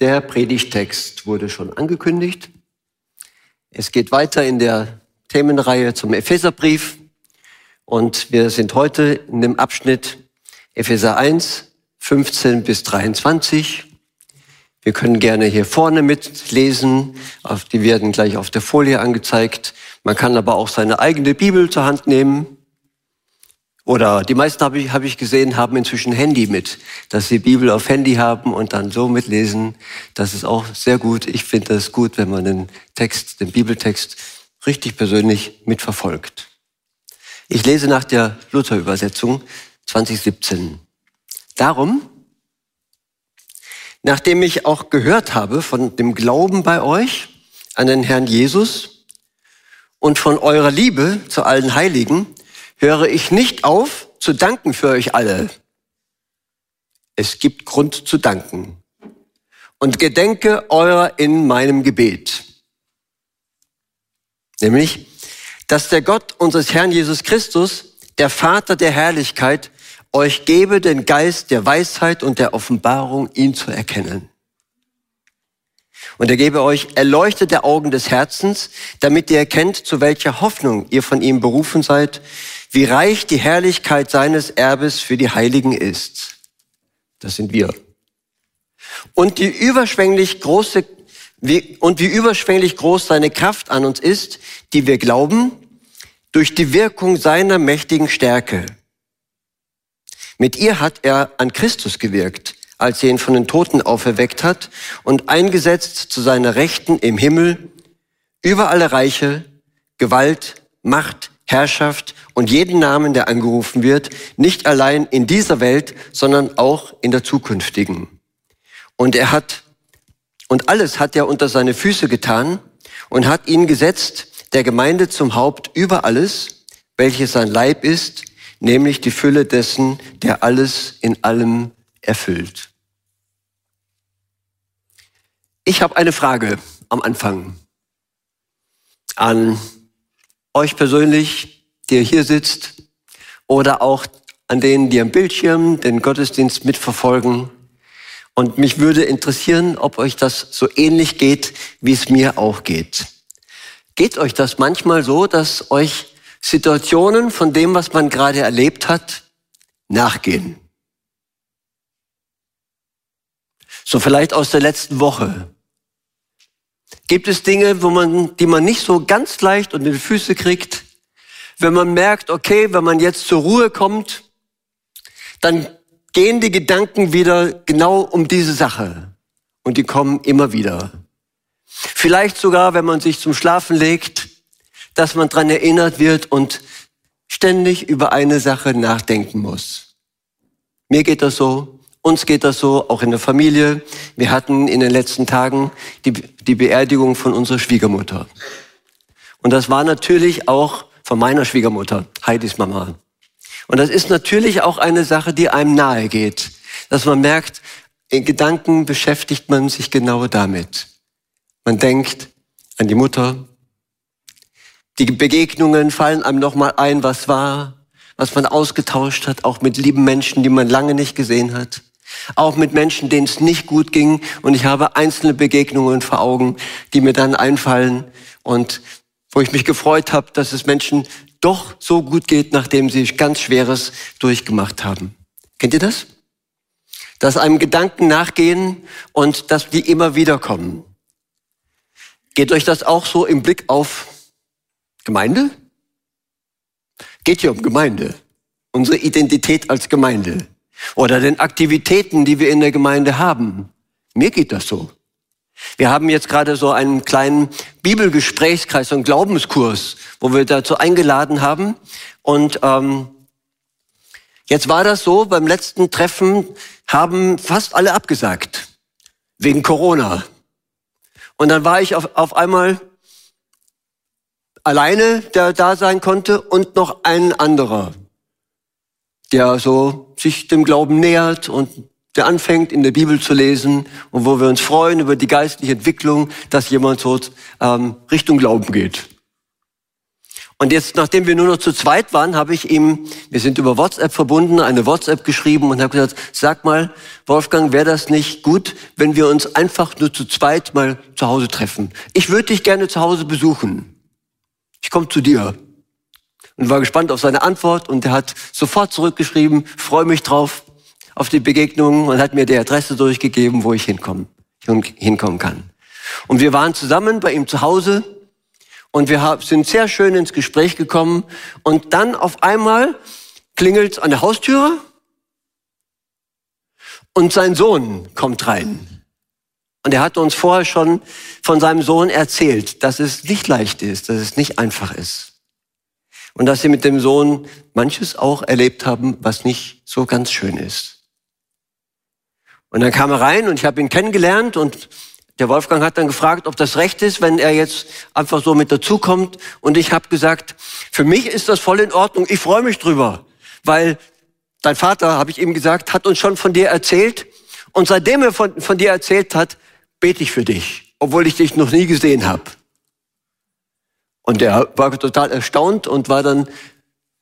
Der Predigtext wurde schon angekündigt. Es geht weiter in der Themenreihe zum Epheserbrief und wir sind heute in dem Abschnitt Epheser 1, 15 bis 23. Wir können gerne hier vorne mitlesen, die werden gleich auf der Folie angezeigt. Man kann aber auch seine eigene Bibel zur Hand nehmen oder die meisten habe ich, hab ich gesehen, haben inzwischen Handy mit, dass sie Bibel auf Handy haben und dann so mitlesen. Das ist auch sehr gut. Ich finde es gut, wenn man den Text, den Bibeltext richtig persönlich mitverfolgt. Ich lese nach der Luther-Übersetzung 2017. Darum, nachdem ich auch gehört habe von dem Glauben bei euch an den Herrn Jesus und von eurer Liebe zu allen Heiligen, höre ich nicht auf zu danken für euch alle. Es gibt Grund zu danken. Und gedenke eurer in meinem Gebet. Nämlich, dass der Gott unseres Herrn Jesus Christus, der Vater der Herrlichkeit, euch gebe den Geist der Weisheit und der Offenbarung, ihn zu erkennen. Und er gebe euch erleuchtete Augen des Herzens, damit ihr erkennt, zu welcher Hoffnung ihr von ihm berufen seid, wie reich die Herrlichkeit seines Erbes für die Heiligen ist. Das sind wir. Und die überschwänglich große, wie, und wie überschwänglich groß seine Kraft an uns ist, die wir glauben, durch die Wirkung seiner mächtigen Stärke. Mit ihr hat er an Christus gewirkt, als er ihn von den Toten auferweckt hat und eingesetzt zu seiner Rechten im Himmel über alle Reiche, Gewalt, Macht, Herrschaft und jeden Namen, der angerufen wird, nicht allein in dieser Welt, sondern auch in der zukünftigen. Und er hat, und alles hat er unter seine Füße getan und hat ihn gesetzt, der Gemeinde zum Haupt über alles, welches sein Leib ist, nämlich die Fülle dessen, der alles in allem erfüllt. Ich habe eine Frage am Anfang an euch persönlich, der hier sitzt, oder auch an denen, die am Bildschirm den Gottesdienst mitverfolgen. Und mich würde interessieren, ob euch das so ähnlich geht, wie es mir auch geht. Geht euch das manchmal so, dass euch Situationen von dem, was man gerade erlebt hat, nachgehen? So vielleicht aus der letzten Woche. Gibt es Dinge, wo man, die man nicht so ganz leicht unter die Füße kriegt? Wenn man merkt, okay, wenn man jetzt zur Ruhe kommt, dann gehen die Gedanken wieder genau um diese Sache. Und die kommen immer wieder. Vielleicht sogar, wenn man sich zum Schlafen legt, dass man dran erinnert wird und ständig über eine Sache nachdenken muss. Mir geht das so. Uns geht das so, auch in der Familie. Wir hatten in den letzten Tagen die, die Beerdigung von unserer Schwiegermutter. Und das war natürlich auch von meiner Schwiegermutter, Heidis Mama. Und das ist natürlich auch eine Sache, die einem nahe geht, dass man merkt, in Gedanken beschäftigt man sich genau damit. Man denkt an die Mutter. Die Begegnungen fallen einem nochmal ein, was war, was man ausgetauscht hat, auch mit lieben Menschen, die man lange nicht gesehen hat. Auch mit Menschen, denen es nicht gut ging. Und ich habe einzelne Begegnungen vor Augen, die mir dann einfallen und wo ich mich gefreut habe, dass es Menschen doch so gut geht, nachdem sie ganz Schweres durchgemacht haben. Kennt ihr das? Dass einem Gedanken nachgehen und dass die immer wieder kommen. Geht euch das auch so im Blick auf Gemeinde? Geht hier um Gemeinde. Unsere Identität als Gemeinde oder den Aktivitäten, die wir in der Gemeinde haben. Mir geht das so. Wir haben jetzt gerade so einen kleinen Bibelgesprächskreis, so einen Glaubenskurs, wo wir dazu eingeladen haben. Und ähm, jetzt war das so, beim letzten Treffen haben fast alle abgesagt. wegen Corona. Und dann war ich auf, auf einmal alleine, der da sein konnte und noch ein anderer, der so sich dem Glauben nähert und der anfängt, in der Bibel zu lesen und wo wir uns freuen über die geistliche Entwicklung, dass jemand so ähm, Richtung Glauben geht. Und jetzt, nachdem wir nur noch zu zweit waren, habe ich ihm, wir sind über WhatsApp verbunden, eine WhatsApp geschrieben und habe gesagt, sag mal, Wolfgang, wäre das nicht gut, wenn wir uns einfach nur zu zweit mal zu Hause treffen? Ich würde dich gerne zu Hause besuchen. Ich komme zu dir. Und war gespannt auf seine Antwort und er hat sofort zurückgeschrieben, freue mich drauf auf die Begegnung und hat mir die Adresse durchgegeben, wo ich hinkommen, hinkommen kann. Und wir waren zusammen bei ihm zu Hause und wir sind sehr schön ins Gespräch gekommen. Und dann auf einmal klingelt an der Haustüre und sein Sohn kommt rein. Und er hatte uns vorher schon von seinem Sohn erzählt, dass es nicht leicht ist, dass es nicht einfach ist. Und dass sie mit dem Sohn manches auch erlebt haben, was nicht so ganz schön ist. Und dann kam er rein und ich habe ihn kennengelernt und der Wolfgang hat dann gefragt, ob das recht ist, wenn er jetzt einfach so mit dazukommt. Und ich habe gesagt, für mich ist das voll in Ordnung. Ich freue mich drüber, weil dein Vater, habe ich ihm gesagt, hat uns schon von dir erzählt. Und seitdem er von, von dir erzählt hat, bete ich für dich, obwohl ich dich noch nie gesehen habe. Und er war total erstaunt und war dann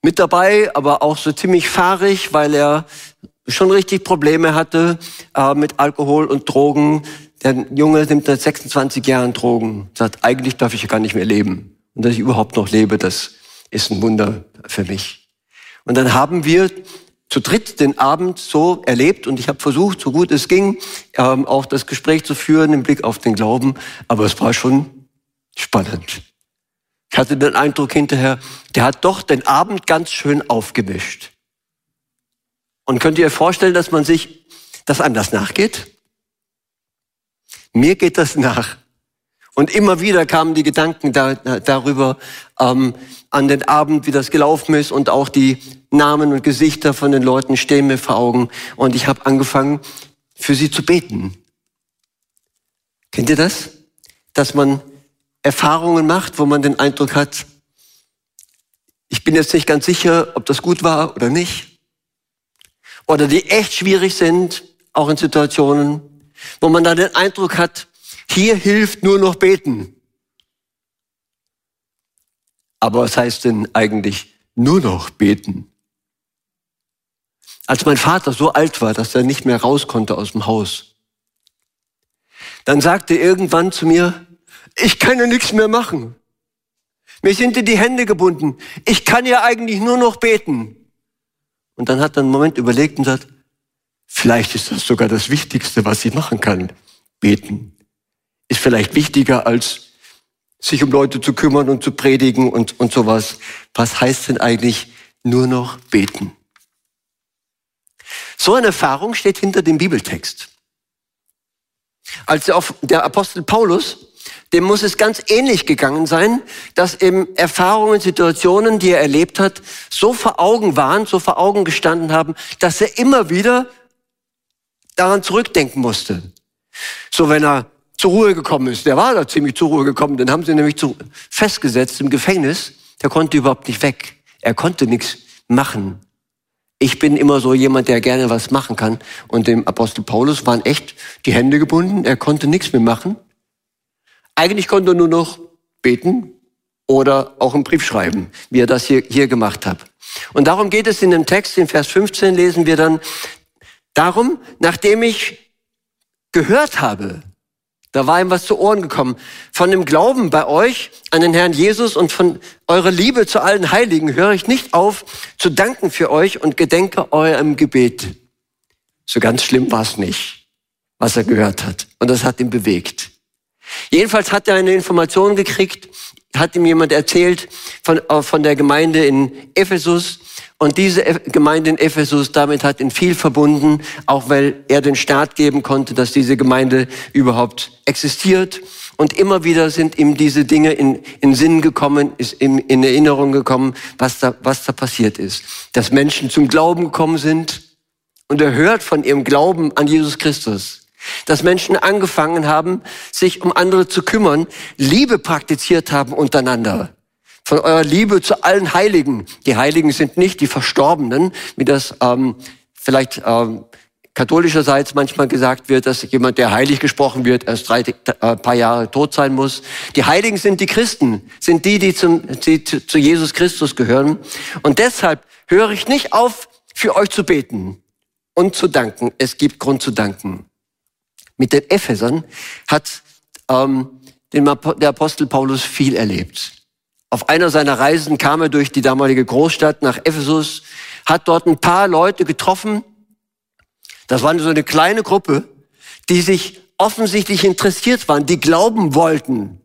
mit dabei, aber auch so ziemlich fahrig, weil er schon richtig Probleme hatte äh, mit Alkohol und Drogen. Der Junge nimmt seit 26 Jahren Drogen, sagt, eigentlich darf ich ja gar nicht mehr leben. Und dass ich überhaupt noch lebe, das ist ein Wunder für mich. Und dann haben wir zu dritt den Abend so erlebt und ich habe versucht, so gut es ging, ähm, auch das Gespräch zu führen im Blick auf den Glauben, aber es war schon spannend. Ich hatte den Eindruck hinterher, der hat doch den Abend ganz schön aufgemischt. Und könnt ihr vorstellen, dass man sich, dass einem das nachgeht? Mir geht das nach. Und immer wieder kamen die Gedanken da, darüber ähm, an den Abend, wie das gelaufen ist und auch die Namen und Gesichter von den Leuten stehen mir vor Augen. Und ich habe angefangen, für sie zu beten. Kennt ihr das? Dass man Erfahrungen macht, wo man den Eindruck hat, ich bin jetzt nicht ganz sicher, ob das gut war oder nicht. Oder die echt schwierig sind, auch in Situationen, wo man dann den Eindruck hat, hier hilft nur noch beten. Aber was heißt denn eigentlich nur noch beten? Als mein Vater so alt war, dass er nicht mehr raus konnte aus dem Haus, dann sagte er irgendwann zu mir, ich kann ja nichts mehr machen. Mir sind dir die Hände gebunden. Ich kann ja eigentlich nur noch beten. Und dann hat er einen Moment überlegt und sagt, Vielleicht ist das sogar das Wichtigste, was sie machen kann. Beten. Ist vielleicht wichtiger als sich um Leute zu kümmern und zu predigen und, und sowas. Was heißt denn eigentlich nur noch beten? So eine Erfahrung steht hinter dem Bibeltext. Als der Apostel Paulus, dem muss es ganz ähnlich gegangen sein, dass eben Erfahrungen, Situationen, die er erlebt hat, so vor Augen waren, so vor Augen gestanden haben, dass er immer wieder daran zurückdenken musste. So, wenn er zur Ruhe gekommen ist, der war da ziemlich zur Ruhe gekommen, den haben sie nämlich zu, festgesetzt im Gefängnis, der konnte überhaupt nicht weg. Er konnte nichts machen. Ich bin immer so jemand, der gerne was machen kann. Und dem Apostel Paulus waren echt die Hände gebunden, er konnte nichts mehr machen. Eigentlich konnte er nur noch beten oder auch einen Brief schreiben, wie er das hier, hier gemacht hat. Und darum geht es in dem Text, in Vers 15 lesen wir dann, Darum, nachdem ich gehört habe, da war ihm was zu Ohren gekommen, von dem Glauben bei euch an den Herrn Jesus und von eurer Liebe zu allen Heiligen höre ich nicht auf zu danken für euch und gedenke eurem Gebet. So ganz schlimm war es nicht, was er gehört hat. Und das hat ihn bewegt. Jedenfalls hat er eine Information gekriegt, hat ihm jemand erzählt von, äh, von der Gemeinde in Ephesus, und diese Gemeinde in Ephesus, damit hat ihn viel verbunden, auch weil er den Start geben konnte, dass diese Gemeinde überhaupt existiert. Und immer wieder sind ihm diese Dinge in, in Sinn gekommen, ist in, in Erinnerung gekommen, was da, was da passiert ist. Dass Menschen zum Glauben gekommen sind und er hört von ihrem Glauben an Jesus Christus. Dass Menschen angefangen haben, sich um andere zu kümmern, Liebe praktiziert haben untereinander. Von eurer Liebe zu allen Heiligen. Die Heiligen sind nicht die Verstorbenen, wie das ähm, vielleicht ähm, katholischerseits manchmal gesagt wird, dass jemand, der heilig gesprochen wird, erst drei äh, paar Jahre tot sein muss. Die Heiligen sind die Christen, sind die, die, zum, die zu Jesus Christus gehören. Und deshalb höre ich nicht auf, für euch zu beten und zu danken. Es gibt Grund zu danken. Mit den Ephesern hat ähm, der Apostel Paulus viel erlebt. Auf einer seiner Reisen kam er durch die damalige Großstadt nach Ephesus, hat dort ein paar Leute getroffen. Das war so eine kleine Gruppe, die sich offensichtlich interessiert waren, die glauben wollten.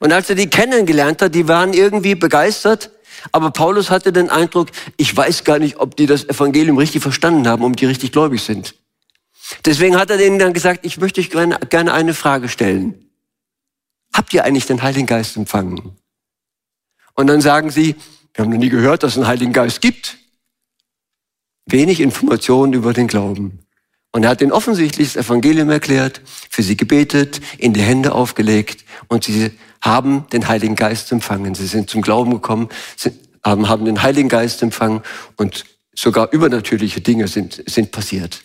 Und als er die kennengelernt hat, die waren irgendwie begeistert, aber Paulus hatte den Eindruck, ich weiß gar nicht, ob die das Evangelium richtig verstanden haben, um die richtig gläubig sind. Deswegen hat er denen dann gesagt, ich möchte euch gerne eine Frage stellen. Habt ihr eigentlich den Heiligen Geist empfangen? Und dann sagen sie, wir haben noch nie gehört, dass es einen Heiligen Geist gibt. Wenig Informationen über den Glauben. Und er hat ihnen offensichtlich das Evangelium erklärt, für sie gebetet, in die Hände aufgelegt und sie haben den Heiligen Geist empfangen. Sie sind zum Glauben gekommen, haben den Heiligen Geist empfangen und sogar übernatürliche Dinge sind, sind passiert.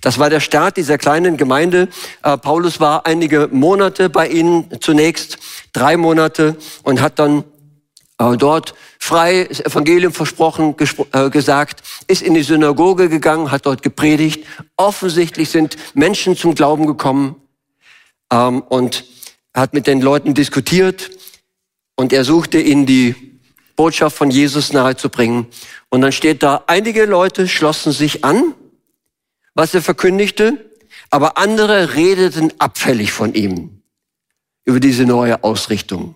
Das war der Start dieser kleinen Gemeinde. Äh, Paulus war einige Monate bei ihnen, zunächst drei Monate und hat dann äh, dort frei das Evangelium versprochen, äh, gesagt, ist in die Synagoge gegangen, hat dort gepredigt. Offensichtlich sind Menschen zum Glauben gekommen ähm, und hat mit den Leuten diskutiert und er suchte ihnen die Botschaft von Jesus nahezubringen. Und dann steht da, einige Leute schlossen sich an was er verkündigte, aber andere redeten abfällig von ihm über diese neue Ausrichtung.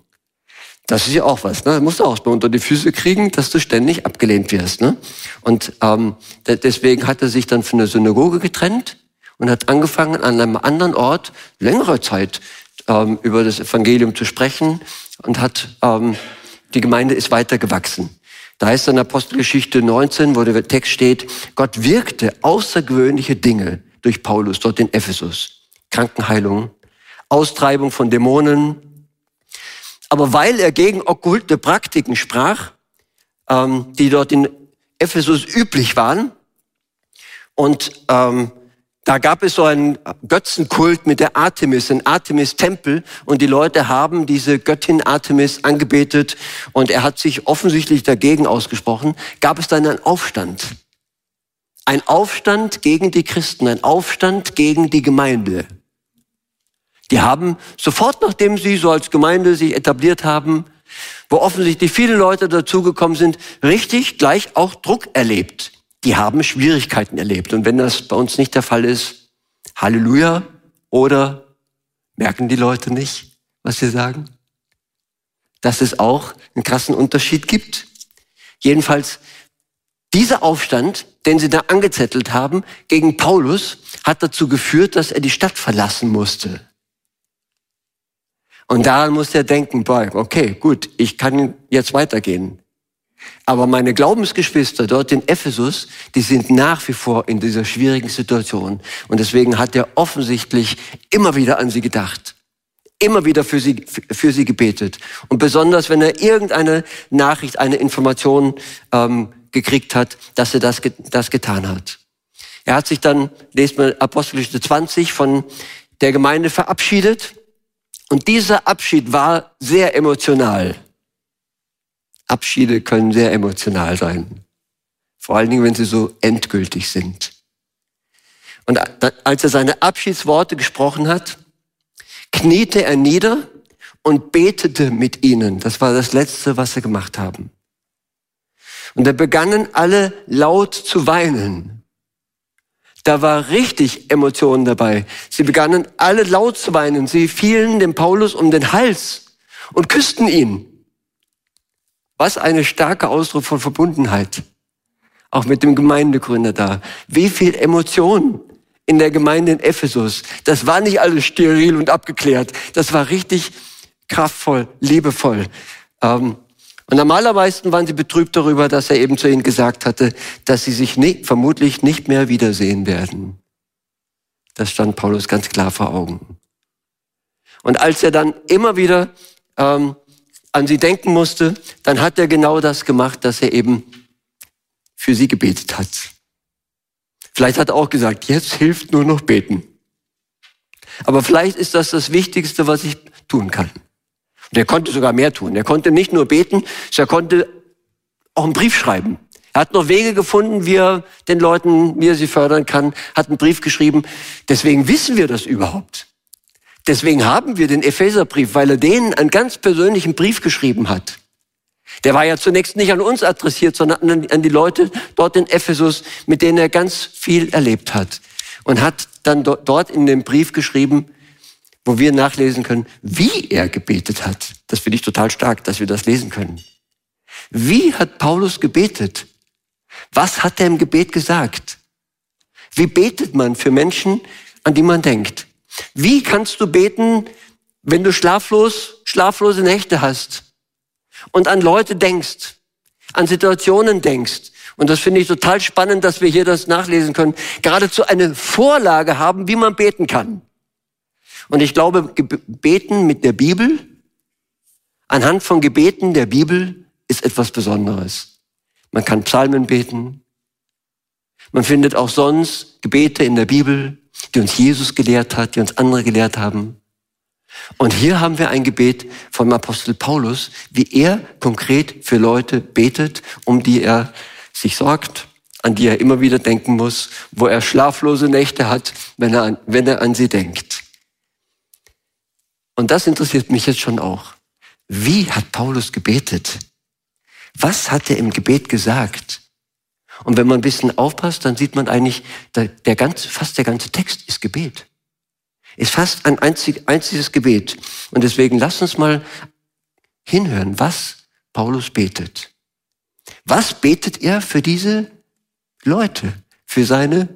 Das ist ja auch was, ne? Du musst du auch mal unter die Füße kriegen, dass du ständig abgelehnt wirst, ne? Und ähm, deswegen hat er sich dann von der Synagoge getrennt und hat angefangen, an einem anderen Ort längere Zeit ähm, über das Evangelium zu sprechen und hat ähm, die Gemeinde ist weiter gewachsen. Da heißt in Apostelgeschichte 19, wo der Text steht, Gott wirkte außergewöhnliche Dinge durch Paulus dort in Ephesus. Krankenheilung, Austreibung von Dämonen. Aber weil er gegen okkulte Praktiken sprach, ähm, die dort in Ephesus üblich waren, und ähm, da gab es so einen Götzenkult mit der Artemis, ein Artemis-Tempel, und die Leute haben diese Göttin Artemis angebetet, und er hat sich offensichtlich dagegen ausgesprochen. Gab es dann einen Aufstand? Ein Aufstand gegen die Christen, ein Aufstand gegen die Gemeinde. Die haben sofort, nachdem sie so als Gemeinde sich etabliert haben, wo offensichtlich viele Leute dazugekommen sind, richtig gleich auch Druck erlebt die haben Schwierigkeiten erlebt. Und wenn das bei uns nicht der Fall ist, Halleluja, oder merken die Leute nicht, was wir sagen? Dass es auch einen krassen Unterschied gibt. Jedenfalls, dieser Aufstand, den sie da angezettelt haben gegen Paulus, hat dazu geführt, dass er die Stadt verlassen musste. Und daran musste er denken, boy, okay, gut, ich kann jetzt weitergehen. Aber meine Glaubensgeschwister dort in Ephesus, die sind nach wie vor in dieser schwierigen Situation. Und deswegen hat er offensichtlich immer wieder an sie gedacht. Immer wieder für sie, für sie gebetet. Und besonders, wenn er irgendeine Nachricht, eine Information ähm, gekriegt hat, dass er das, das getan hat. Er hat sich dann, lest mal Apostelgeschichte 20, von der Gemeinde verabschiedet. Und dieser Abschied war sehr emotional. Abschiede können sehr emotional sein. Vor allen Dingen, wenn sie so endgültig sind. Und als er seine Abschiedsworte gesprochen hat, kniete er nieder und betete mit ihnen. Das war das Letzte, was sie gemacht haben. Und da begannen alle laut zu weinen. Da war richtig Emotionen dabei. Sie begannen alle laut zu weinen. Sie fielen dem Paulus um den Hals und küssten ihn. Was eine starke Ausdruck von Verbundenheit. Auch mit dem Gemeindegründer da. Wie viel Emotion in der Gemeinde in Ephesus. Das war nicht alles steril und abgeklärt. Das war richtig kraftvoll, liebevoll. Ähm, und am allermeisten waren sie betrübt darüber, dass er eben zu ihnen gesagt hatte, dass sie sich nicht, vermutlich nicht mehr wiedersehen werden. Das stand Paulus ganz klar vor Augen. Und als er dann immer wieder ähm, an sie denken musste, dann hat er genau das gemacht, dass er eben für sie gebetet hat. Vielleicht hat er auch gesagt, jetzt hilft nur noch beten. Aber vielleicht ist das das Wichtigste, was ich tun kann. Und er konnte sogar mehr tun. Er konnte nicht nur beten, er konnte auch einen Brief schreiben. Er hat noch Wege gefunden, wie er den Leuten, wie er sie fördern kann, hat einen Brief geschrieben. Deswegen wissen wir das überhaupt. Deswegen haben wir den Epheserbrief, weil er denen einen ganz persönlichen Brief geschrieben hat. Der war ja zunächst nicht an uns adressiert, sondern an die Leute dort in Ephesus, mit denen er ganz viel erlebt hat. Und hat dann dort in dem Brief geschrieben, wo wir nachlesen können, wie er gebetet hat. Das finde ich total stark, dass wir das lesen können. Wie hat Paulus gebetet? Was hat er im Gebet gesagt? Wie betet man für Menschen, an die man denkt? Wie kannst du beten, wenn du schlaflos, schlaflose Nächte hast und an Leute denkst, an Situationen denkst? Und das finde ich total spannend, dass wir hier das nachlesen können. Geradezu eine Vorlage haben, wie man beten kann. Und ich glaube, beten mit der Bibel, anhand von Gebeten der Bibel, ist etwas Besonderes. Man kann Psalmen beten. Man findet auch sonst Gebete in der Bibel die uns Jesus gelehrt hat, die uns andere gelehrt haben. Und hier haben wir ein Gebet vom Apostel Paulus, wie er konkret für Leute betet, um die er sich sorgt, an die er immer wieder denken muss, wo er schlaflose Nächte hat, wenn er an, wenn er an sie denkt. Und das interessiert mich jetzt schon auch. Wie hat Paulus gebetet? Was hat er im Gebet gesagt? Und wenn man ein bisschen aufpasst, dann sieht man eigentlich, der, der ganze, fast der ganze Text ist Gebet. Ist fast ein einzig, einziges Gebet. Und deswegen lass uns mal hinhören, was Paulus betet. Was betet er für diese Leute, für seine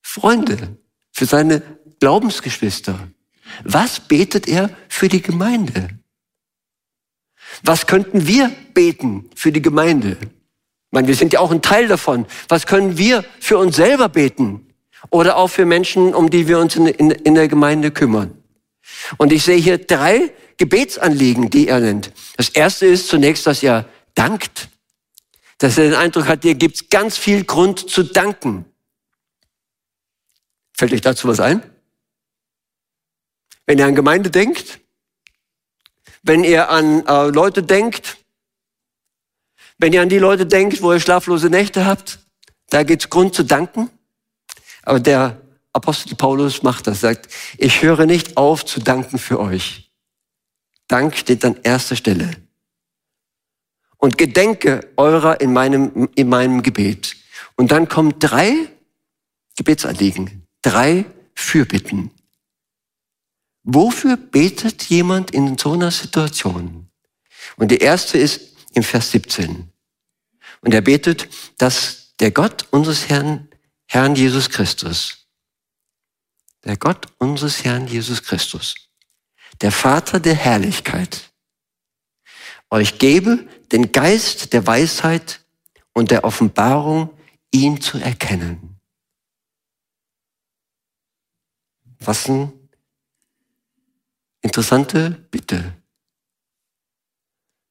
Freunde, für seine Glaubensgeschwister? Was betet er für die Gemeinde? Was könnten wir beten für die Gemeinde? Meine, wir sind ja auch ein Teil davon. Was können wir für uns selber beten? Oder auch für Menschen, um die wir uns in, in, in der Gemeinde kümmern. Und ich sehe hier drei Gebetsanliegen, die er nennt. Das erste ist zunächst, dass er dankt. Dass er den Eindruck hat, dir gibt's ganz viel Grund zu danken. Fällt euch dazu was ein? Wenn ihr an Gemeinde denkt, wenn ihr an äh, Leute denkt, wenn ihr an die Leute denkt, wo ihr schlaflose Nächte habt, da gibt's Grund zu danken. Aber der Apostel Paulus macht das, sagt, ich höre nicht auf zu danken für euch. Dank steht an erster Stelle. Und gedenke eurer in meinem, in meinem Gebet. Und dann kommen drei Gebetsanliegen, drei Fürbitten. Wofür betet jemand in so einer Situation? Und die erste ist im Vers 17. Und er betet, dass der Gott unseres Herrn, Herrn Jesus Christus, der Gott unseres Herrn Jesus Christus, der Vater der Herrlichkeit, euch gebe den Geist der Weisheit und der Offenbarung, ihn zu erkennen. Was eine interessante Bitte.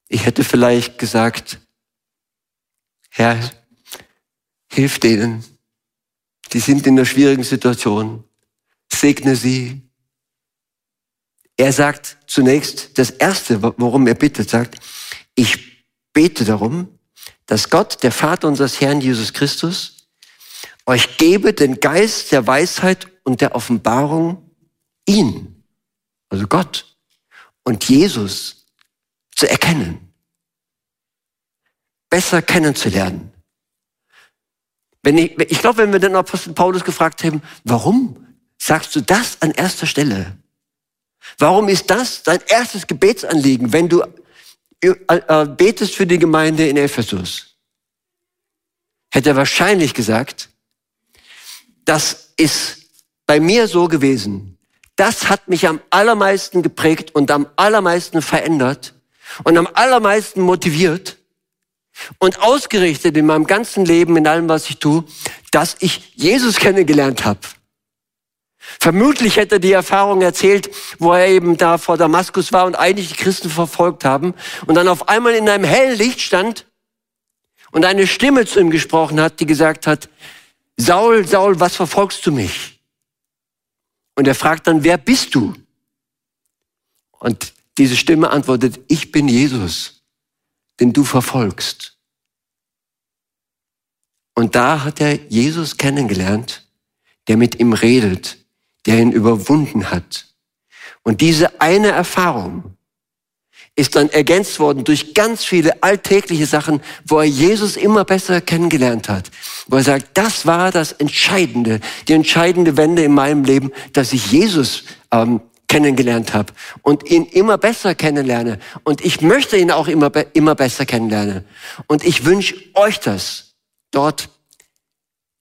Ich hätte vielleicht gesagt, Herr, hilf denen, die sind in einer schwierigen Situation. Segne sie. Er sagt zunächst, das Erste, worum er bittet, sagt, ich bete darum, dass Gott, der Vater unseres Herrn Jesus Christus, euch gebe den Geist der Weisheit und der Offenbarung, ihn, also Gott und Jesus zu erkennen besser kennenzulernen. Wenn ich, ich glaube, wenn wir den Apostel Paulus gefragt haben, warum sagst du das an erster Stelle? Warum ist das dein erstes Gebetsanliegen, wenn du äh, äh, betest für die Gemeinde in Ephesus? Hätte er wahrscheinlich gesagt, das ist bei mir so gewesen. Das hat mich am allermeisten geprägt und am allermeisten verändert und am allermeisten motiviert und ausgerichtet in meinem ganzen Leben, in allem, was ich tue, dass ich Jesus kennengelernt habe. Vermutlich hätte er die Erfahrung erzählt, wo er eben da vor Damaskus war und eigentlich die Christen verfolgt haben und dann auf einmal in einem hellen Licht stand und eine Stimme zu ihm gesprochen hat, die gesagt hat, Saul, Saul, was verfolgst du mich? Und er fragt dann, wer bist du? Und diese Stimme antwortet, ich bin Jesus, den du verfolgst. Und da hat er Jesus kennengelernt, der mit ihm redet, der ihn überwunden hat. Und diese eine Erfahrung ist dann ergänzt worden durch ganz viele alltägliche Sachen, wo er Jesus immer besser kennengelernt hat. Wo er sagt, das war das Entscheidende, die entscheidende Wende in meinem Leben, dass ich Jesus ähm, kennengelernt habe und ihn immer besser kennenlerne. Und ich möchte ihn auch immer, immer besser kennenlernen. Und ich wünsche euch das dort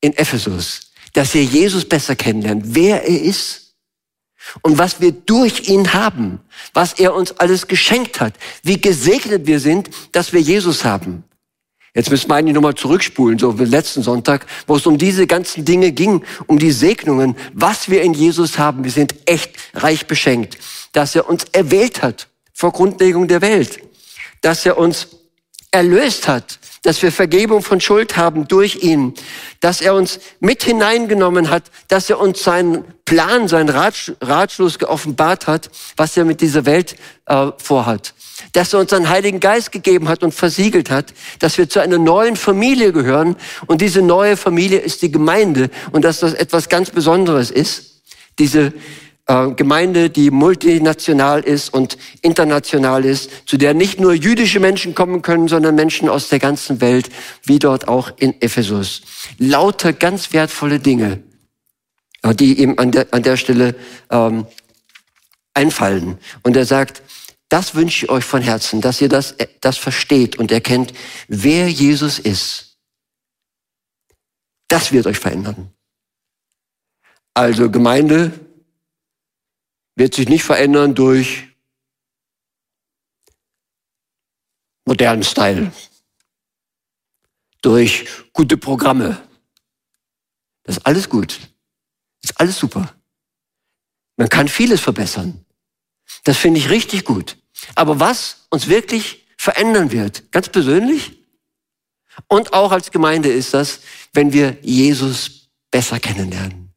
in Ephesus, dass ihr Jesus besser kennenlernt, wer er ist und was wir durch ihn haben, was er uns alles geschenkt hat, wie gesegnet wir sind, dass wir Jesus haben. Jetzt müssen wir eigentlich nochmal zurückspulen, so wie letzten Sonntag, wo es um diese ganzen Dinge ging, um die Segnungen, was wir in Jesus haben. Wir sind echt reich beschenkt, dass er uns erwählt hat vor Grundlegung der Welt, dass er uns erlöst hat, dass wir Vergebung von Schuld haben durch ihn, dass er uns mit hineingenommen hat, dass er uns seinen Plan, seinen Ratschluss geoffenbart hat, was er mit dieser Welt äh, vorhat. Dass er uns einen Heiligen Geist gegeben hat und versiegelt hat, dass wir zu einer neuen Familie gehören. Und diese neue Familie ist die Gemeinde und dass das etwas ganz Besonderes ist. Diese äh, Gemeinde, die multinational ist und international ist, zu der nicht nur jüdische Menschen kommen können, sondern Menschen aus der ganzen Welt, wie dort auch in Ephesus. Lauter ganz wertvolle Dinge, äh, die ihm an der, an der Stelle ähm, einfallen. Und er sagt, das wünsche ich euch von Herzen, dass ihr das, äh, das versteht und erkennt, wer Jesus ist. Das wird euch verändern. Also Gemeinde, wird sich nicht verändern durch modernen Style, durch gute Programme. Das ist alles gut. Das ist alles super. Man kann vieles verbessern. Das finde ich richtig gut. Aber was uns wirklich verändern wird, ganz persönlich und auch als Gemeinde ist das, wenn wir Jesus besser kennenlernen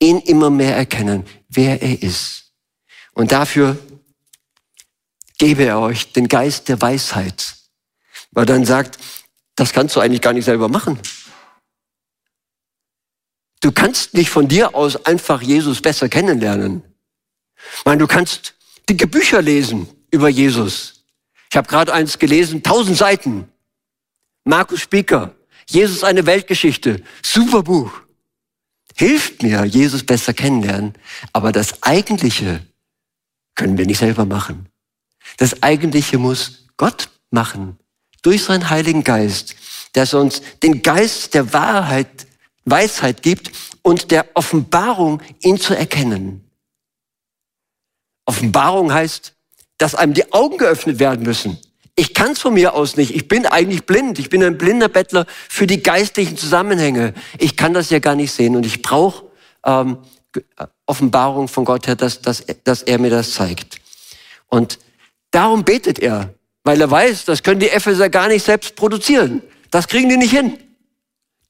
ihn immer mehr erkennen, wer er ist. Und dafür gebe er euch den Geist der Weisheit, weil dann sagt, das kannst du eigentlich gar nicht selber machen. Du kannst nicht von dir aus einfach Jesus besser kennenlernen. Ich meine, du kannst dicke Bücher lesen über Jesus. Ich habe gerade eins gelesen, tausend Seiten. Markus Spieker, Jesus eine Weltgeschichte, super Buch hilft mir, Jesus besser kennenlernen. Aber das Eigentliche können wir nicht selber machen. Das Eigentliche muss Gott machen. Durch seinen Heiligen Geist, dass er uns den Geist der Wahrheit, Weisheit gibt und der Offenbarung, ihn zu erkennen. Offenbarung heißt, dass einem die Augen geöffnet werden müssen. Ich kann es von mir aus nicht. Ich bin eigentlich blind. Ich bin ein blinder Bettler für die geistlichen Zusammenhänge. Ich kann das ja gar nicht sehen und ich brauche ähm, Offenbarung von Gott her, dass, dass, dass er mir das zeigt. Und darum betet er, weil er weiß, das können die Epheser gar nicht selbst produzieren. Das kriegen die nicht hin.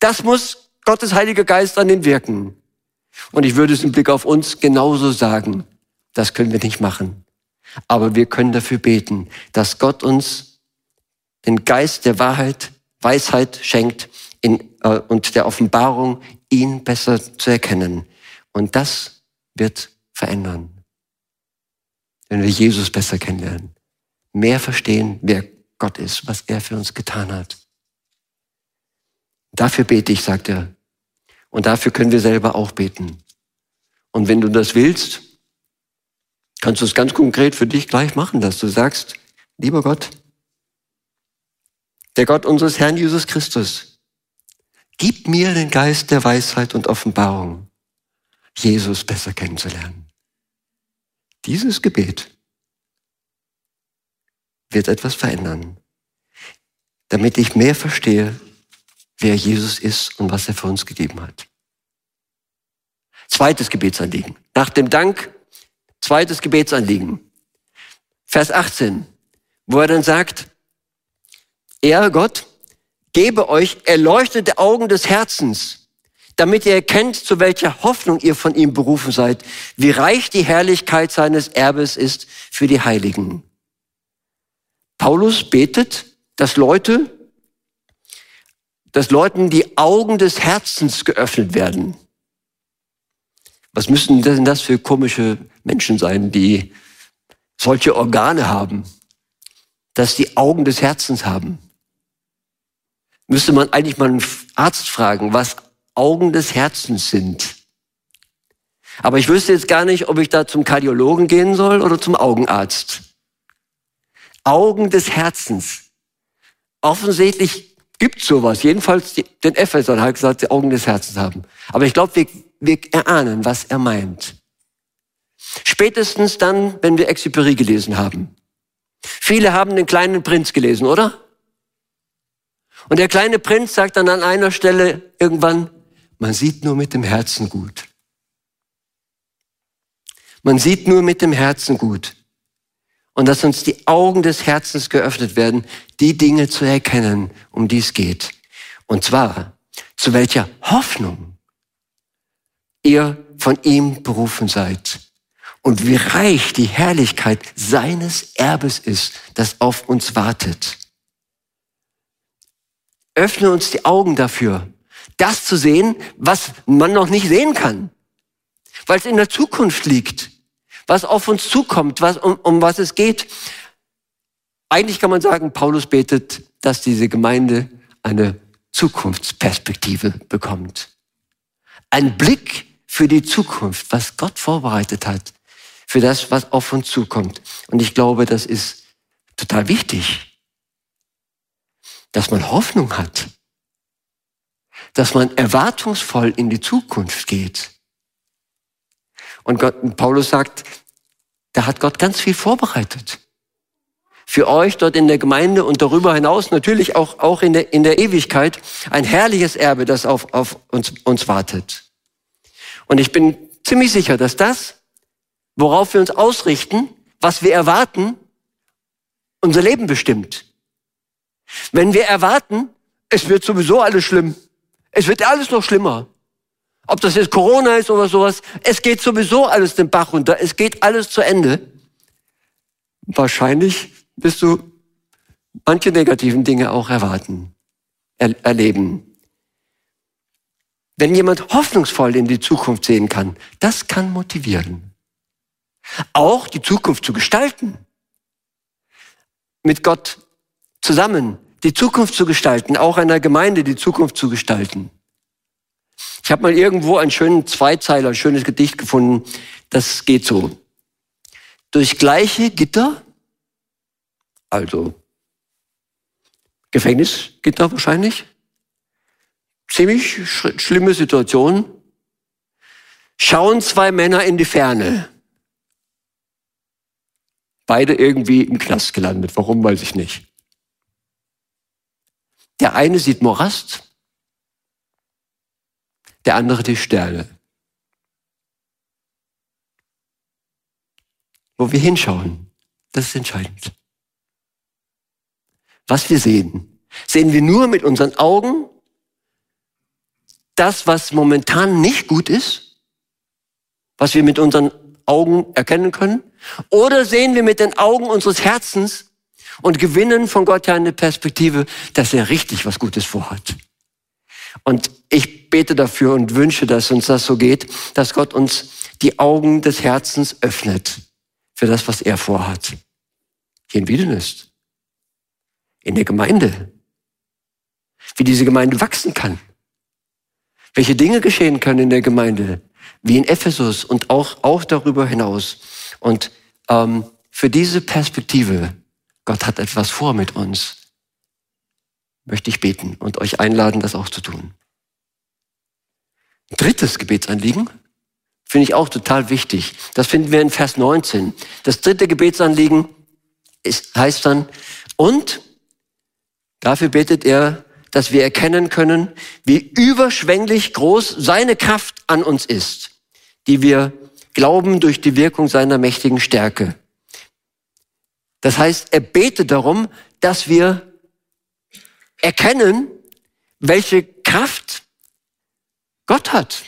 Das muss Gottes Heiliger Geist an den wirken. Und ich würde es im Blick auf uns genauso sagen. Das können wir nicht machen. Aber wir können dafür beten, dass Gott uns den Geist der Wahrheit, Weisheit schenkt in, äh, und der Offenbarung, ihn besser zu erkennen. Und das wird verändern, wenn wir Jesus besser kennenlernen, mehr verstehen, wer Gott ist, was er für uns getan hat. Dafür bete ich, sagt er. Und dafür können wir selber auch beten. Und wenn du das willst, kannst du es ganz konkret für dich gleich machen, dass du sagst, lieber Gott, der Gott unseres Herrn Jesus Christus, gib mir den Geist der Weisheit und Offenbarung, Jesus besser kennenzulernen. Dieses Gebet wird etwas verändern, damit ich mehr verstehe, wer Jesus ist und was er für uns gegeben hat. Zweites Gebetsanliegen. Nach dem Dank, zweites Gebetsanliegen. Vers 18, wo er dann sagt, er, Gott, gebe euch erleuchtete Augen des Herzens, damit ihr erkennt, zu welcher Hoffnung ihr von ihm berufen seid, wie reich die Herrlichkeit seines Erbes ist für die Heiligen. Paulus betet, dass Leute, dass Leuten die Augen des Herzens geöffnet werden. Was müssen denn das für komische Menschen sein, die solche Organe haben, dass die Augen des Herzens haben? Müsste man eigentlich mal einen Arzt fragen, was Augen des Herzens sind. Aber ich wüsste jetzt gar nicht, ob ich da zum Kardiologen gehen soll oder zum Augenarzt. Augen des Herzens. Offensichtlich gibt sowas. Jedenfalls den Ephesern hat gesagt, die Augen des Herzens haben. Aber ich glaube, wir, wir erahnen, was er meint. Spätestens dann, wenn wir Exupéry gelesen haben. Viele haben den kleinen Prinz gelesen, oder? Und der kleine Prinz sagt dann an einer Stelle irgendwann, man sieht nur mit dem Herzen gut. Man sieht nur mit dem Herzen gut. Und dass uns die Augen des Herzens geöffnet werden, die Dinge zu erkennen, um die es geht. Und zwar, zu welcher Hoffnung ihr von ihm berufen seid. Und wie reich die Herrlichkeit seines Erbes ist, das auf uns wartet. Öffne uns die Augen dafür, das zu sehen, was man noch nicht sehen kann, weil es in der Zukunft liegt, was auf uns zukommt, was, um, um was es geht. Eigentlich kann man sagen, Paulus betet, dass diese Gemeinde eine Zukunftsperspektive bekommt. Ein Blick für die Zukunft, was Gott vorbereitet hat, für das, was auf uns zukommt. Und ich glaube, das ist total wichtig, dass man Hoffnung hat, dass man erwartungsvoll in die Zukunft geht. Und Gott, Paulus sagt, da hat Gott ganz viel vorbereitet. Für euch dort in der Gemeinde und darüber hinaus natürlich auch, auch in, der, in der Ewigkeit ein herrliches Erbe, das auf, auf uns, uns wartet. Und ich bin ziemlich sicher, dass das, worauf wir uns ausrichten, was wir erwarten, unser Leben bestimmt. Wenn wir erwarten, es wird sowieso alles schlimm, es wird alles noch schlimmer. Ob das jetzt Corona ist oder sowas, es geht sowieso alles den Bach runter, es geht alles zu Ende. Wahrscheinlich wirst du manche negativen Dinge auch erwarten, er erleben. Wenn jemand hoffnungsvoll in die Zukunft sehen kann, das kann motivieren. Auch die Zukunft zu gestalten. Mit Gott zusammen die Zukunft zu gestalten, auch einer Gemeinde die Zukunft zu gestalten. Ich habe mal irgendwo einen schönen Zweizeiler, ein schönes Gedicht gefunden. Das geht so. Durch gleiche Gitter, also Gefängnisgitter wahrscheinlich, ziemlich sch schlimme Situation, schauen zwei Männer in die Ferne. Beide irgendwie im Knast gelandet. Warum, weiß ich nicht. Der eine sieht Morast, der andere die Sterne. Wo wir hinschauen, das ist entscheidend. Was wir sehen, sehen wir nur mit unseren Augen das, was momentan nicht gut ist, was wir mit unseren Augen erkennen können, oder sehen wir mit den Augen unseres Herzens und gewinnen von Gott ja eine Perspektive, dass er richtig was Gutes vorhat. Und ich bete dafür und wünsche, dass uns das so geht, dass Gott uns die Augen des Herzens öffnet für das, was er vorhat. Hier in Wiedenest. In der Gemeinde. Wie diese Gemeinde wachsen kann. Welche Dinge geschehen können in der Gemeinde. Wie in Ephesus und auch, auch darüber hinaus. Und ähm, für diese Perspektive Gott hat etwas vor mit uns. Möchte ich beten und euch einladen, das auch zu tun. Drittes Gebetsanliegen finde ich auch total wichtig. Das finden wir in Vers 19. Das dritte Gebetsanliegen ist, heißt dann, und dafür betet er, dass wir erkennen können, wie überschwänglich groß seine Kraft an uns ist. Die wir glauben durch die Wirkung seiner mächtigen Stärke. Das heißt, er betet darum, dass wir erkennen, welche Kraft Gott hat.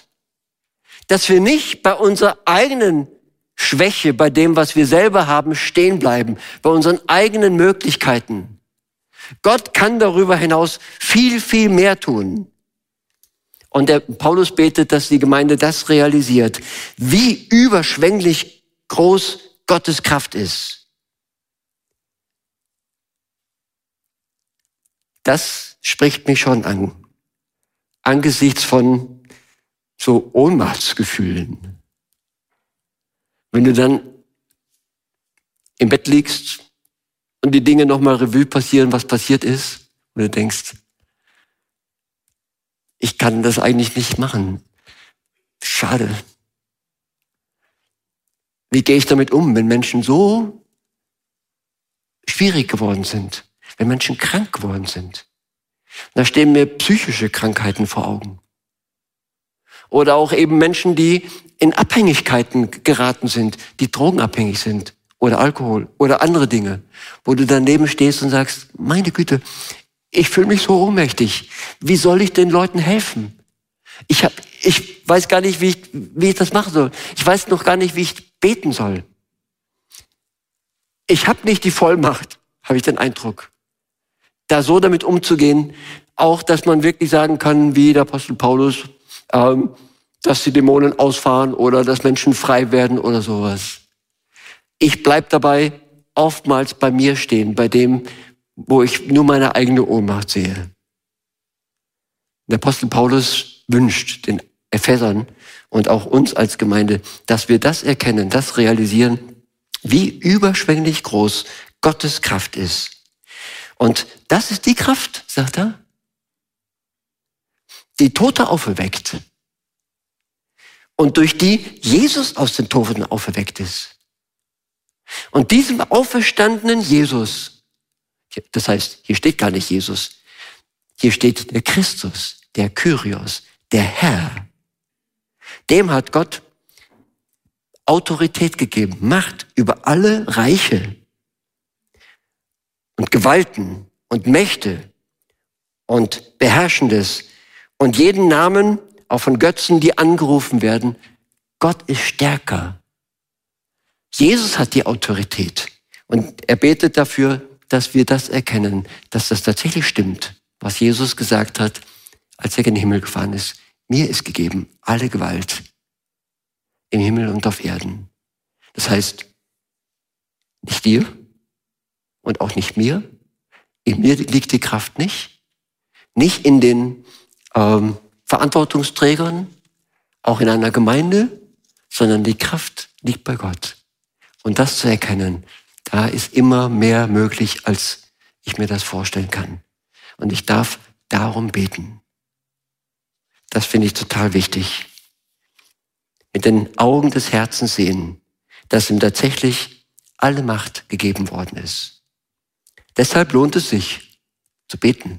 Dass wir nicht bei unserer eigenen Schwäche, bei dem, was wir selber haben, stehen bleiben, bei unseren eigenen Möglichkeiten. Gott kann darüber hinaus viel, viel mehr tun. Und der Paulus betet, dass die Gemeinde das realisiert, wie überschwänglich groß Gottes Kraft ist. Das spricht mich schon an, angesichts von so Ohnmachtsgefühlen. Wenn du dann im Bett liegst und die Dinge nochmal Revue passieren, was passiert ist, und du denkst, ich kann das eigentlich nicht machen. Schade. Wie gehe ich damit um, wenn Menschen so schwierig geworden sind, wenn Menschen krank geworden sind? Da stehen mir psychische Krankheiten vor Augen. Oder auch eben Menschen, die in Abhängigkeiten geraten sind, die drogenabhängig sind oder Alkohol oder andere Dinge, wo du daneben stehst und sagst, meine Güte, ich fühle mich so ohnmächtig. Wie soll ich den Leuten helfen? Ich, hab, ich weiß gar nicht, wie ich, wie ich das machen soll. Ich weiß noch gar nicht, wie ich beten soll. Ich habe nicht die Vollmacht, habe ich den Eindruck, da so damit umzugehen, auch dass man wirklich sagen kann, wie der Apostel Paulus, ähm, dass die Dämonen ausfahren oder dass Menschen frei werden oder sowas. Ich bleib dabei oftmals bei mir stehen, bei dem, wo ich nur meine eigene Ohnmacht sehe. Der Apostel Paulus wünscht den Ephesern und auch uns als Gemeinde, dass wir das erkennen, das realisieren, wie überschwänglich groß Gottes Kraft ist. Und das ist die Kraft, sagt er, die Tote auferweckt und durch die Jesus aus den Toten auferweckt ist. Und diesem auferstandenen Jesus das heißt, hier steht gar nicht Jesus. Hier steht der Christus, der Kyrios, der Herr. Dem hat Gott Autorität gegeben, Macht über alle Reiche und Gewalten und Mächte und Beherrschendes und jeden Namen, auch von Götzen, die angerufen werden. Gott ist stärker. Jesus hat die Autorität und er betet dafür, dass wir das erkennen, dass das tatsächlich stimmt, was Jesus gesagt hat, als er in den Himmel gefahren ist. Mir ist gegeben alle Gewalt im Himmel und auf Erden. Das heißt, nicht dir und auch nicht mir. In mir liegt die Kraft nicht. Nicht in den ähm, Verantwortungsträgern, auch in einer Gemeinde, sondern die Kraft liegt bei Gott. Und das zu erkennen, da ist immer mehr möglich, als ich mir das vorstellen kann. Und ich darf darum beten. Das finde ich total wichtig. Mit den Augen des Herzens sehen, dass ihm tatsächlich alle Macht gegeben worden ist. Deshalb lohnt es sich zu beten.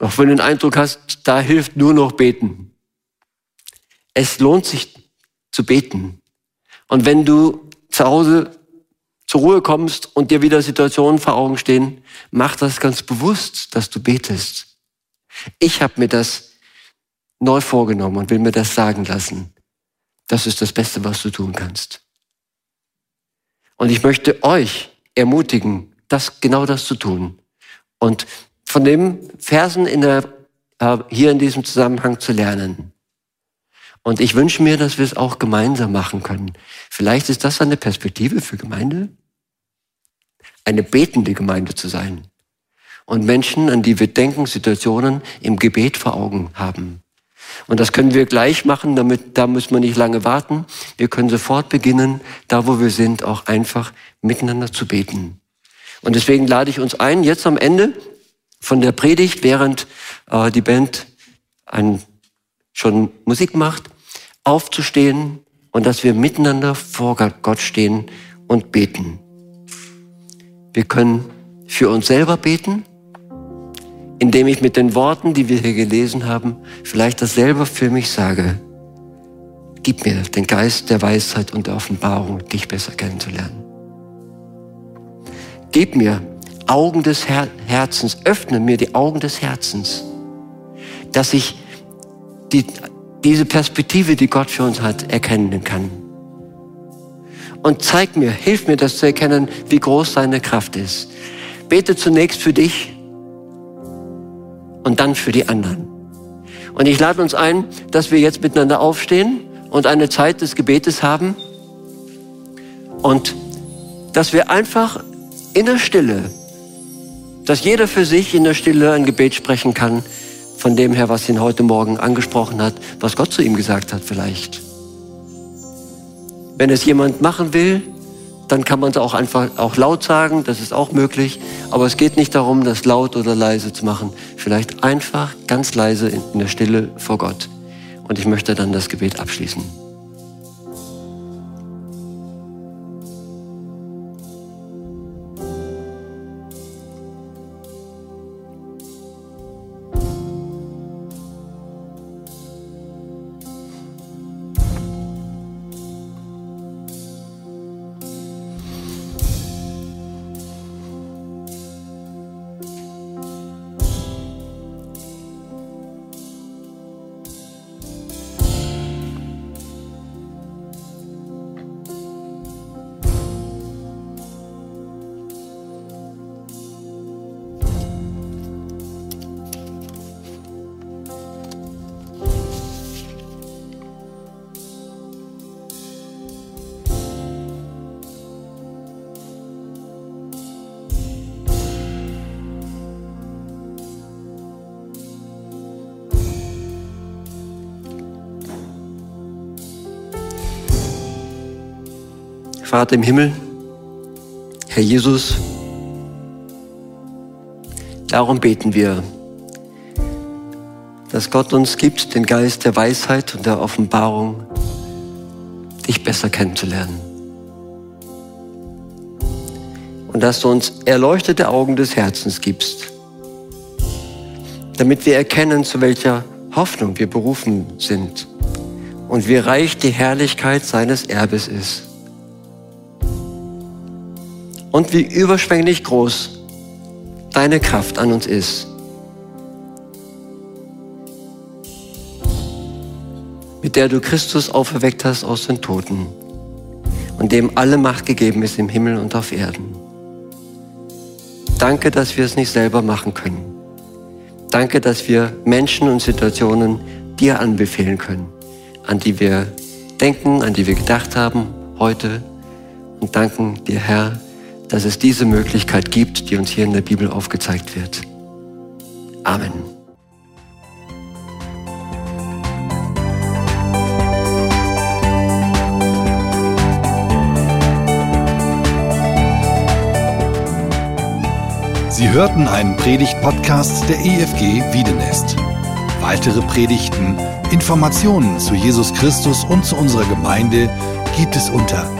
Auch wenn du den Eindruck hast, da hilft nur noch beten. Es lohnt sich zu beten. Und wenn du zu Hause zur Ruhe kommst und dir wieder Situationen vor Augen stehen, mach das ganz bewusst, dass du betest. Ich habe mir das neu vorgenommen und will mir das sagen lassen. Das ist das Beste, was du tun kannst. Und ich möchte euch ermutigen, das genau das zu tun. Und von dem Versen in der, äh, hier in diesem Zusammenhang zu lernen. Und ich wünsche mir, dass wir es auch gemeinsam machen können. Vielleicht ist das eine Perspektive für Gemeinde, eine betende Gemeinde zu sein. Und Menschen, an die wir denken, Situationen im Gebet vor Augen haben. Und das können wir gleich machen, damit, da müssen wir nicht lange warten. Wir können sofort beginnen, da wo wir sind, auch einfach miteinander zu beten. Und deswegen lade ich uns ein, jetzt am Ende von der Predigt, während äh, die Band ein schon Musik macht, aufzustehen und dass wir miteinander vor Gott stehen und beten. Wir können für uns selber beten, indem ich mit den Worten, die wir hier gelesen haben, vielleicht das selber für mich sage. Gib mir den Geist der Weisheit und der Offenbarung, dich besser kennenzulernen. Gib mir Augen des Her Herzens, öffne mir die Augen des Herzens, dass ich die, diese Perspektive, die Gott für uns hat, erkennen kann. Und zeig mir, hilf mir, das zu erkennen, wie groß seine Kraft ist. Bete zunächst für dich und dann für die anderen. Und ich lade uns ein, dass wir jetzt miteinander aufstehen und eine Zeit des Gebetes haben und dass wir einfach in der Stille, dass jeder für sich in der Stille ein Gebet sprechen kann, von dem her, was ihn heute Morgen angesprochen hat, was Gott zu ihm gesagt hat vielleicht. Wenn es jemand machen will, dann kann man es auch einfach auch laut sagen, das ist auch möglich. Aber es geht nicht darum, das laut oder leise zu machen. Vielleicht einfach ganz leise in der Stille vor Gott. Und ich möchte dann das Gebet abschließen. Vater im Himmel, Herr Jesus, darum beten wir, dass Gott uns gibt den Geist der Weisheit und der Offenbarung, dich besser kennenzulernen. Und dass du uns erleuchtete Augen des Herzens gibst, damit wir erkennen, zu welcher Hoffnung wir berufen sind und wie reich die Herrlichkeit seines Erbes ist und wie überschwänglich groß deine Kraft an uns ist. mit der du Christus auferweckt hast aus den Toten und dem alle Macht gegeben ist im Himmel und auf Erden. Danke, dass wir es nicht selber machen können. Danke, dass wir Menschen und Situationen dir anbefehlen können, an die wir denken, an die wir gedacht haben heute und danken dir, Herr, dass es diese Möglichkeit gibt, die uns hier in der Bibel aufgezeigt wird. Amen. Sie hörten einen Predigt-Podcast der EFG Wiedenest. Weitere Predigten, Informationen zu Jesus Christus und zu unserer Gemeinde gibt es unter